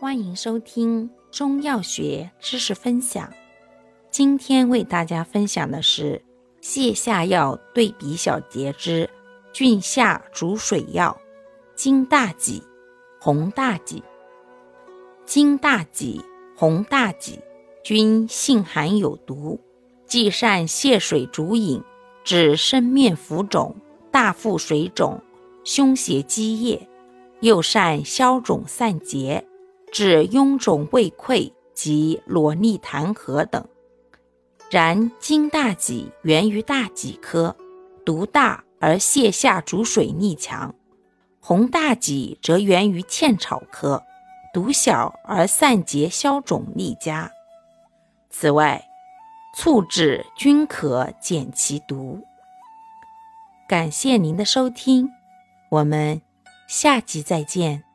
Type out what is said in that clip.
欢迎收听中药学知识分享。今天为大家分享的是泻下药对比小节之菌下逐水药金大戟、红大戟。金大戟、红大戟均性寒有毒，既善泻水逐饮，治生面浮肿、大腹水肿、胸胁积液，又善消肿散结。治臃肿胃溃及裸逆痰核等。然金大戟源于大戟科，毒大而泻下逐水力强；红大戟则源于茜草科，毒小而散结消肿力佳。此外，醋制均可减其毒。感谢您的收听，我们下集再见。